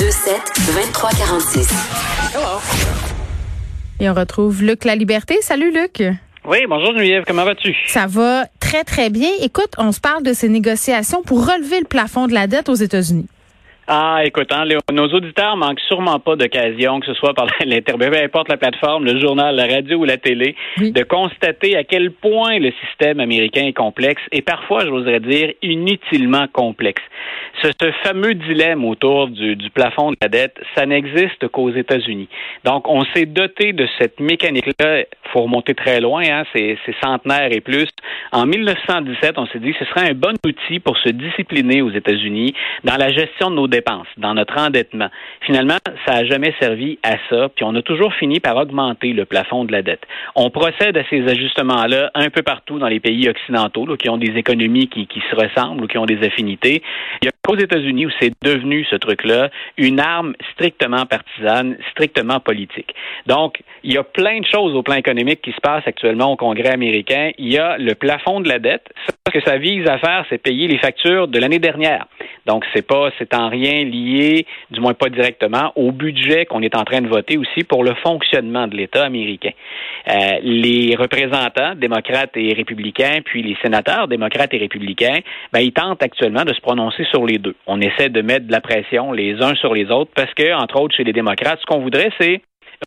827 2346. Et on retrouve Luc La Liberté. Salut Luc. Oui, bonjour Geneviève, comment vas-tu? Ça va très très bien. Écoute, on se parle de ces négociations pour relever le plafond de la dette aux États-Unis. Ah, écoute, hein, nos auditeurs manquent sûrement pas d'occasion, que ce soit par l'internet, peu importe la plateforme, le journal, la radio ou la télé, de constater à quel point le système américain est complexe et parfois, j'oserais dire, inutilement complexe. Ce, ce fameux dilemme autour du, du, plafond de la dette, ça n'existe qu'aux États-Unis. Donc, on s'est doté de cette mécanique-là. faut remonter très loin, hein, c'est centenaire et plus. En 1917, on s'est dit que ce serait un bon outil pour se discipliner aux États-Unis dans la gestion de nos dépenses, dans notre endettement. Finalement, ça n'a jamais servi à ça, puis on a toujours fini par augmenter le plafond de la dette. On procède à ces ajustements-là un peu partout dans les pays occidentaux, qui ont des économies qui, se ressemblent ou qui ont des affinités. Qu'aux États-Unis où c'est devenu ce truc-là une arme strictement partisane, strictement politique. Donc, il y a plein de choses au plan économique qui se passent actuellement au Congrès américain. Il y a le plafond de la dette. Ce que ça vise à faire, c'est payer les factures de l'année dernière. Donc, c'est pas, c'est en rien lié, du moins pas directement, au budget qu'on est en train de voter aussi pour le fonctionnement de l'État américain. Euh, les représentants, démocrates et républicains, puis les sénateurs, démocrates et républicains, ben, ils tentent actuellement de se prononcer sur les On essaie de mettre de la pression les uns sur les autres parce que, entre autres, chez les démocrates, ce qu'on voudrait, c'est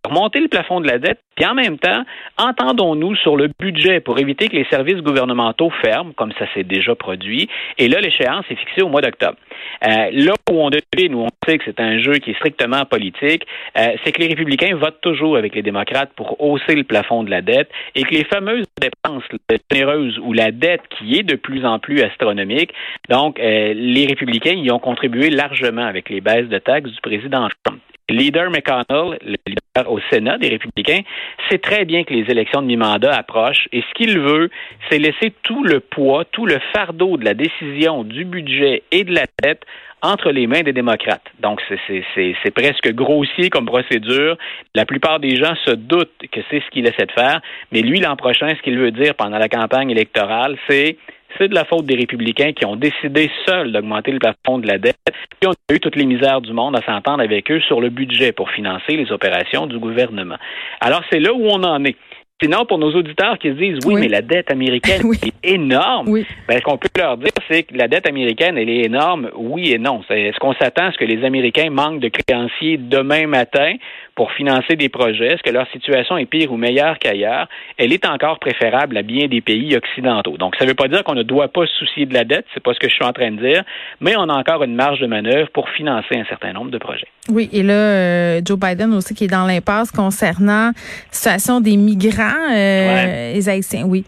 remonter le plafond de la dette, puis en même temps, entendons-nous sur le budget pour éviter que les services gouvernementaux ferment, comme ça s'est déjà produit. Et là, l'échéance est fixée au mois d'octobre. Euh, là où on devine, où on sait que c'est un jeu qui est strictement politique, euh, c'est que les républicains votent toujours avec les démocrates pour hausser le plafond de la dette et que les fameuses dépenses généreuses ou la dette qui est de plus en plus astronomique, donc euh, les républicains y ont contribué largement avec les baisses de taxes du président Trump leader McConnell, le leader au Sénat des républicains, sait très bien que les élections de mi-mandat approchent et ce qu'il veut, c'est laisser tout le poids, tout le fardeau de la décision du budget et de la dette entre les mains des démocrates. Donc, c'est presque grossier comme procédure. La plupart des gens se doutent que c'est ce qu'il essaie de faire, mais lui, l'an prochain, ce qu'il veut dire pendant la campagne électorale, c'est c'est de la faute des républicains qui ont décidé seuls d'augmenter le plafond de la dette. Puis on a eu toutes les misères du monde à s'entendre avec eux sur le budget pour financer les opérations du gouvernement. Alors c'est là où on en est. Sinon, pour nos auditeurs qui se disent oui, mais la dette américaine est énorme, ben, ce qu'on peut leur dire, c'est que la dette américaine, elle est énorme, oui et non. Est-ce qu'on s'attend à ce que les Américains manquent de créanciers demain matin? Pour financer des projets? Est-ce que leur situation est pire ou meilleure qu'ailleurs? Elle est encore préférable à bien des pays occidentaux. Donc, ça ne veut pas dire qu'on ne doit pas se soucier de la dette, c'est pas ce que je suis en train de dire, mais on a encore une marge de manœuvre pour financer un certain nombre de projets. Oui, et là, euh, Joe Biden aussi qui est dans l'impasse concernant la situation des migrants euh, les Haïtiens, oui.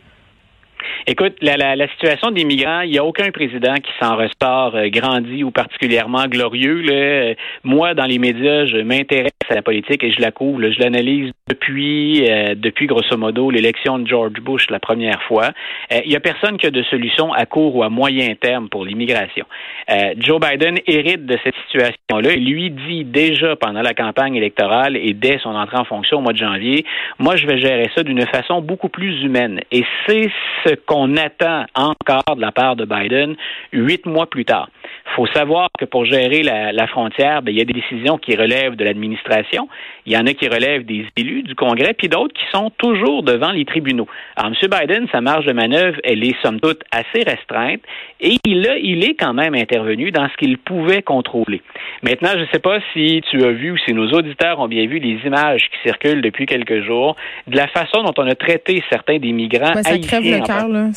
Écoute, la, la, la, situation des migrants, il n'y a aucun président qui s'en ressort euh, grandi ou particulièrement glorieux. Là. Moi, dans les médias, je m'intéresse à la politique et je la couvre. Je l'analyse depuis, euh, depuis grosso modo l'élection de George Bush la première fois. Euh, il n'y a personne qui a de solution à court ou à moyen terme pour l'immigration. Joe Biden hérite de cette situation-là. Il lui dit déjà pendant la campagne électorale et dès son entrée en fonction au mois de janvier, moi, je vais gérer ça d'une façon beaucoup plus humaine. Et c'est ce qu'on attend encore de la part de Biden huit mois plus tard. Il faut savoir que pour gérer la, frontière, ben, il y a des décisions qui relèvent de l'administration, il y en a qui relèvent des élus du Congrès, puis d'autres qui sont toujours devant les tribunaux. Alors, M. Biden, sa marge de manœuvre, elle est somme toute assez restreinte, et il, a, il est quand même intervenu dans ce qu'il pouvait contrôler. Maintenant, je ne sais pas si tu as vu ou si nos auditeurs ont bien vu les images qui circulent depuis quelques jours de la façon dont on a traité certains des migrants ça crève le cœur, là.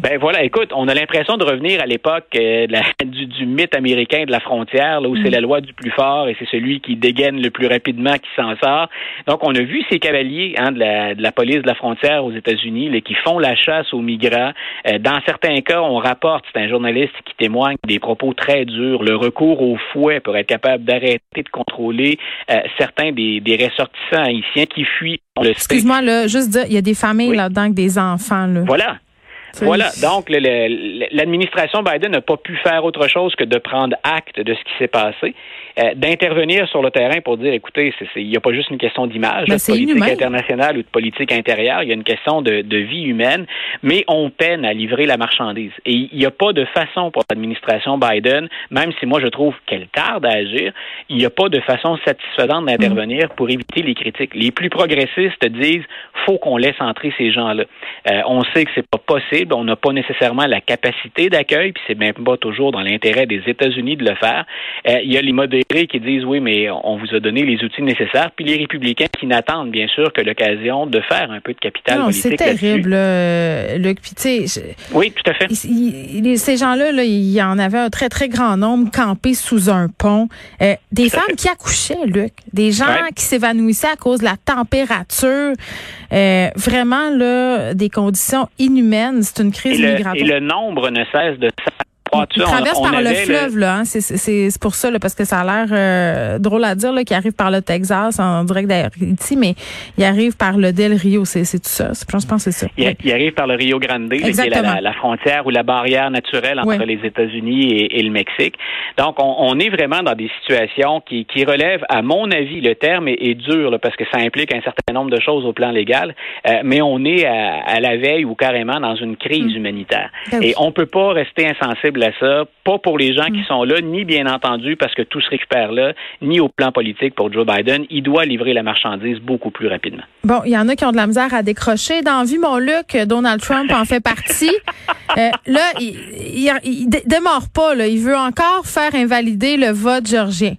Ben voilà, écoute, on a l'impression de revenir à l'époque euh, du, du, mythe américain de la frontière, là, où c'est mm. la loi du plus fort et c'est celui qui dégaine le plus rapidement qui s'en sort. Donc, on a vu ces cavaliers hein, de, la, de la police de la frontière aux États-Unis qui font la chasse aux migrants. Euh, dans certains cas, on rapporte, c'est un journaliste qui témoigne des propos très durs, le recours au fouet pour être capable d'arrêter de contrôler euh, certains des, des ressortissants haïtiens qui fuient. Excuse-moi, là, juste dire, il y a des familles là-dedans avec des enfants. Là. Voilà. Voilà, donc l'administration Biden n'a pas pu faire autre chose que de prendre acte de ce qui s'est passé. Euh, d'intervenir sur le terrain pour dire, écoutez, il n'y a pas juste une question d'image, ben, de politique internationale ou de politique intérieure, il y a une question de, de vie humaine, mais on peine à livrer la marchandise. Et il n'y a pas de façon pour l'administration Biden, même si moi je trouve qu'elle tarde à agir, il n'y a pas de façon satisfaisante d'intervenir pour éviter les critiques. Les plus progressistes disent, faut qu'on laisse entrer ces gens-là. Euh, on sait que c'est pas possible, on n'a pas nécessairement la capacité d'accueil, puis c'est même pas toujours dans l'intérêt des États-Unis de le faire. Euh, il y a les modérés qui disent oui, mais on vous a donné les outils nécessaires, puis les républicains qui n'attendent bien sûr que l'occasion de faire un peu de capital non, C'est terrible, euh, Luc. Puis, oui, tout à fait. ces gens-là, là, il y en avait un très très grand nombre campés sous un pont. Euh, des femmes qui accouchaient, Luc, des gens qui s'évanouissaient à cause de la température. Euh, vraiment là, des conditions inhumaines. C'est une crise migratoire. Et le nombre ne cesse de il traverse par le fleuve, là. Hein? C'est pour ça, là, parce que ça a l'air euh, drôle à dire, là, qu'il arrive par le Texas en direct d'Haïti, mais il arrive par le Del Rio. C'est tout ça. Je pense que c'est ça. Il, arrive par le Rio Grande, qui est la, frontière ou la barrière naturelle entre les États-Unis et, le Mexique. Donc, on, est vraiment dans des situations qui, qui relèvent, à mon avis, le terme est, dur, là, parce que ça implique un certain nombre de choses au plan légal, euh, mais on est à, la veille ou carrément dans une crise mm. humanitaire. Ben et on peut pas rester insensible à ça, pas pour les gens qui mm. sont là, ni bien entendu parce que tout se récupère là, ni au plan politique pour Joe Biden. Il doit livrer la marchandise beaucoup plus rapidement. Bon, il y en a qui ont de la misère à décrocher. Dans Vie, mon Luc, Donald Trump en fait partie. Euh, là, il, il, démarre pas. Là. Il veut encore faire invalider le vote georgien.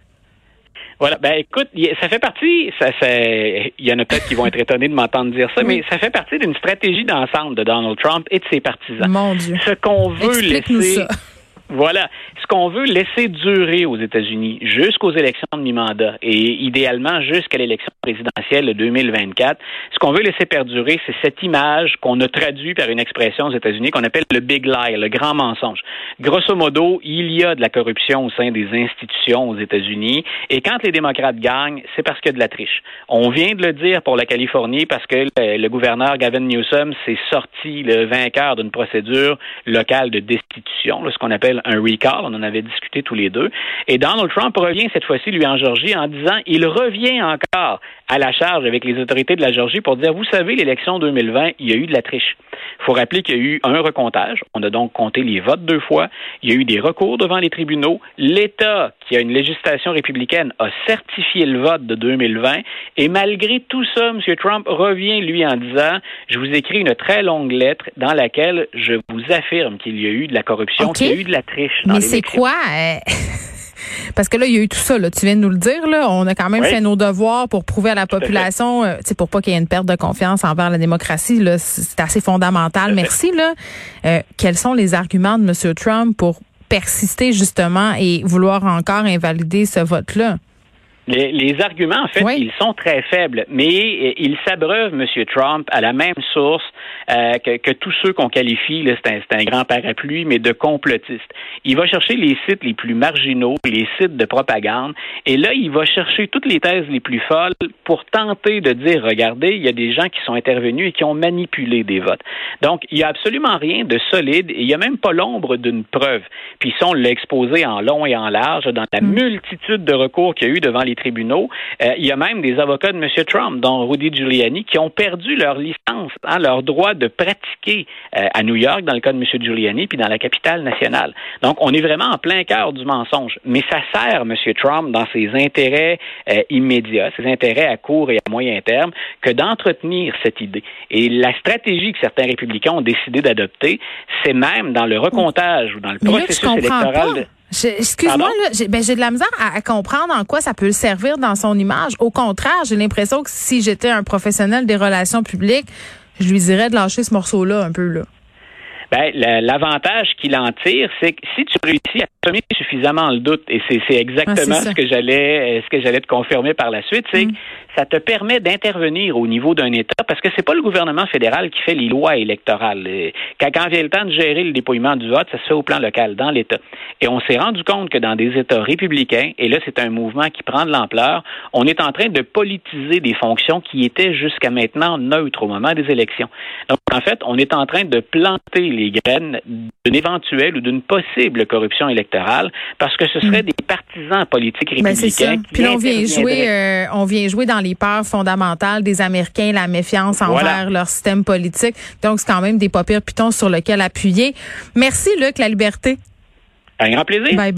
Voilà. Ben écoute, ça fait partie. Ça, il y en a peut-être qui vont être étonnés de m'entendre dire ça, mais ça fait partie d'une stratégie d'ensemble de Donald Trump et de ses partisans. Mon Dieu. Ce qu'on veut laisser. Voilà. Ce qu'on veut laisser durer aux États-Unis jusqu'aux élections de mi-mandat et idéalement jusqu'à l'élection présidentielle de 2024, ce qu'on veut laisser perdurer, c'est cette image qu'on a traduite par une expression aux États-Unis qu'on appelle le big lie, le grand mensonge. Grosso modo, il y a de la corruption au sein des institutions aux États-Unis et quand les démocrates gagnent, c'est parce qu'il y a de la triche. On vient de le dire pour la Californie parce que le, gouverneur Gavin Newsom s'est sorti le vainqueur d'une procédure locale de destitution, ce qu'on appelle un recall. On en avait discuté tous les deux. Et Donald Trump revient cette fois-ci, lui, en Georgie, en disant il revient encore à la charge avec les autorités de la Georgie pour dire, vous savez, l'élection 2020, il y a eu de la triche. Il faut rappeler qu'il y a eu un recomptage. On a donc compté les votes deux fois. Il y a eu des recours devant les tribunaux. L'État, qui a une législation républicaine, a certifié le vote de 2020. Et malgré tout ça, M. Trump revient, lui, en disant, je vous écris une très longue lettre dans laquelle je vous affirme qu'il y a eu de la corruption, qu'il y a eu de la triche. Mais c'est quoi? Euh, parce que là, il y a eu tout ça. Là. Tu viens de nous le dire. Là. On a quand même fait nos devoirs pour prouver à la population, euh, pour pas qu'il y ait une perte de confiance envers la démocratie. Là, c'est assez fondamental. Merci. Là. Euh, quels sont les arguments de M. Trump pour persister justement et vouloir encore invalider ce vote-là? Les, arguments, en fait, ils sont très faibles, mais il s'abreuve, M. Trump, à la même source euh, que, tous ceux qu'on qualifie, c'est un, un, grand parapluie, mais de complotistes. Il va chercher les sites les plus marginaux, les sites de propagande, et là, il va chercher toutes les thèses les plus folles pour tenter de dire, regardez, il y a des gens qui sont intervenus et qui ont manipulé des votes. Donc, il n'y a absolument rien de solide, et il n'y a même pas l'ombre d'une preuve. Puis ça, on l'a exposé en long et en large dans la mm. multitude de recours qu'il y a eu devant les tribunaux. Euh, il y a même des avocats de M. Trump, dont Rudy Giuliani, qui ont perdu leur licence, hein, leur droit de pratiquer euh, à New York, dans le cas de M. Giuliani, puis dans la capitale nationale. Donc, on est vraiment en plein cœur du mensonge. Mais ça sert M. Trump dans ses intérêts euh, immédiats, ses intérêts à court et à moyen terme, que d'entretenir cette idée. Et la stratégie que certains républicains ont décidé d'adopter, c'est même dans le recomptage ou dans le processus électoral. Excuse-moi, ben, j'ai de la misère à, comprendre en quoi ça peut le servir dans son image. Au contraire, j'ai l'impression que si j'étais un professionnel des relations publiques, je lui dirais de lâcher ce morceau-là un peu là. Ben, l'avantage qu'il en tire, c'est que si tu réussis à semer suffisamment le doute, et c'est exactement ce que j'allais ce que j'allais te confirmer par la suite, c'est mm. que ça te permet d'intervenir au niveau d'un État parce que c'est pas le gouvernement fédéral qui fait les lois électorales. Quand, quand vient le temps de gérer le dépouillement du vote, ça se fait au plan local, dans l'État. Et on s'est rendu compte que dans des États républicains, et là c'est un mouvement qui prend de l'ampleur, on est en train de politiser des fonctions qui étaient jusqu'à maintenant neutres au moment des élections. Donc en fait, on est en train de planter les graines d'une éventuelle ou d'une possible corruption électorale parce que ce seraient mm. des partisans politiques ben, républicains. Puis on vient jouer, euh, on vient jouer dans les peurs fondamentales des Américains, la méfiance envers leur système politique. Donc c'est quand même des papiers pitons sur lesquels appuyer. Merci Luc, la liberté. Un grand plaisir.